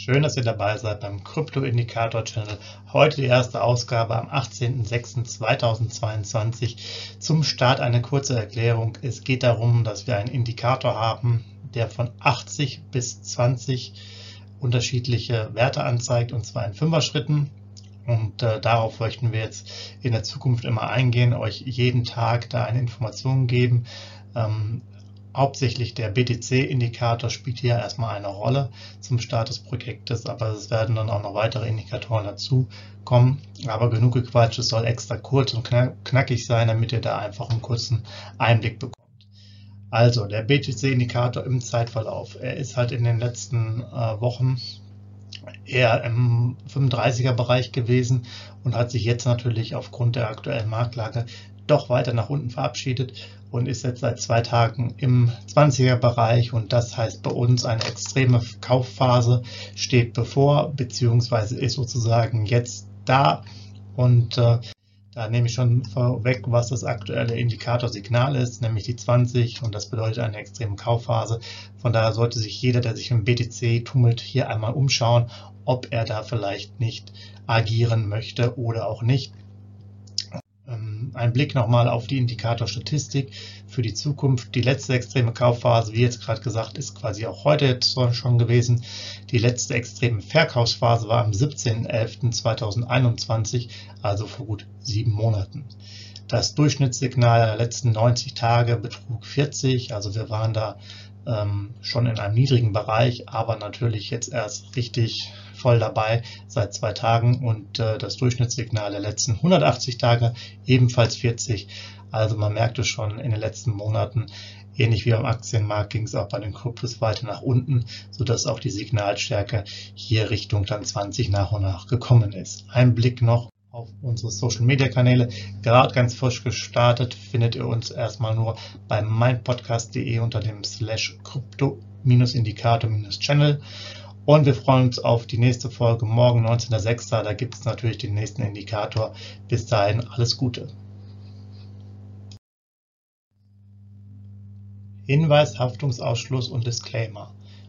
Schön, dass ihr dabei seid beim Krypto Indikator Channel. Heute die erste Ausgabe am 18.06.2022. Zum Start eine kurze Erklärung. Es geht darum, dass wir einen Indikator haben, der von 80 bis 20 unterschiedliche Werte anzeigt, und zwar in Fünfer-Schritten. Und äh, darauf möchten wir jetzt in der Zukunft immer eingehen, euch jeden Tag da eine Information geben. Ähm, Hauptsächlich der BTC-Indikator spielt hier erstmal eine Rolle zum Start des Projektes, aber es werden dann auch noch weitere Indikatoren dazu kommen. Aber genug gequatscht, es soll extra kurz und knackig sein, damit ihr da einfach einen kurzen Einblick bekommt. Also der BTC-Indikator im Zeitverlauf. Er ist halt in den letzten äh, Wochen eher im 35er Bereich gewesen und hat sich jetzt natürlich aufgrund der aktuellen Marktlage doch weiter nach unten verabschiedet und ist jetzt seit zwei Tagen im 20er Bereich und das heißt bei uns eine extreme Kaufphase steht bevor, beziehungsweise ist sozusagen jetzt da und äh, da nehme ich schon vorweg, was das aktuelle Indikatorsignal ist, nämlich die 20 und das bedeutet eine extreme Kaufphase. Von daher sollte sich jeder, der sich im BTC tummelt, hier einmal umschauen, ob er da vielleicht nicht agieren möchte oder auch nicht. Ein Blick nochmal auf die Indikatorstatistik für die Zukunft. Die letzte extreme Kaufphase, wie jetzt gerade gesagt, ist quasi auch heute schon gewesen. Die letzte extreme Verkaufsphase war am 17.11.2021, also vor gut sieben Monaten. Das Durchschnittssignal der letzten 90 Tage betrug 40, also wir waren da ähm, schon in einem niedrigen Bereich, aber natürlich jetzt erst richtig voll dabei seit zwei Tagen und äh, das Durchschnittssignal der letzten 180 Tage ebenfalls 40. Also man merkte schon in den letzten Monaten, ähnlich wie beim Aktienmarkt, ging es auch bei den Kryptos weiter nach unten, sodass auch die Signalstärke hier Richtung dann 20 nach und nach gekommen ist. Ein Blick noch auf unsere Social Media Kanäle. Gerade ganz frisch gestartet findet ihr uns erstmal nur bei meinpodcast.de unter dem slash Krypto-Indikator-Channel. Und wir freuen uns auf die nächste Folge morgen, 19.06. Da gibt es natürlich den nächsten Indikator. Bis dahin alles Gute. Hinweis, Haftungsausschluss und Disclaimer.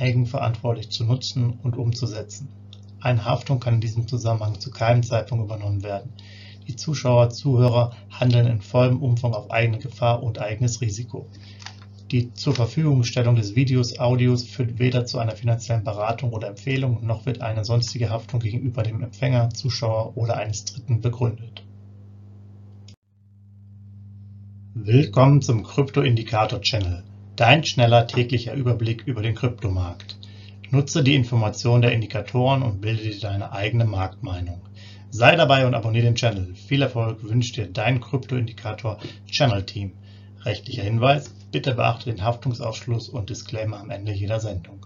eigenverantwortlich zu nutzen und umzusetzen. Eine Haftung kann in diesem Zusammenhang zu keinem Zeitpunkt übernommen werden. Die Zuschauer/Zuhörer handeln in vollem Umfang auf eigene Gefahr und eigenes Risiko. Die Zurverfügungstellung des Videos, Audios führt weder zu einer finanziellen Beratung oder Empfehlung, noch wird eine sonstige Haftung gegenüber dem Empfänger, Zuschauer oder eines Dritten begründet. Willkommen zum Krypto Indikator Channel dein schneller täglicher Überblick über den Kryptomarkt. Nutze die Informationen der Indikatoren und bilde dir deine eigene Marktmeinung. Sei dabei und abonniere den Channel. Viel Erfolg wünscht dir dein Krypto-Indikator Channel Team. Rechtlicher Hinweis, bitte beachte den Haftungsausschluss und Disclaimer am Ende jeder Sendung.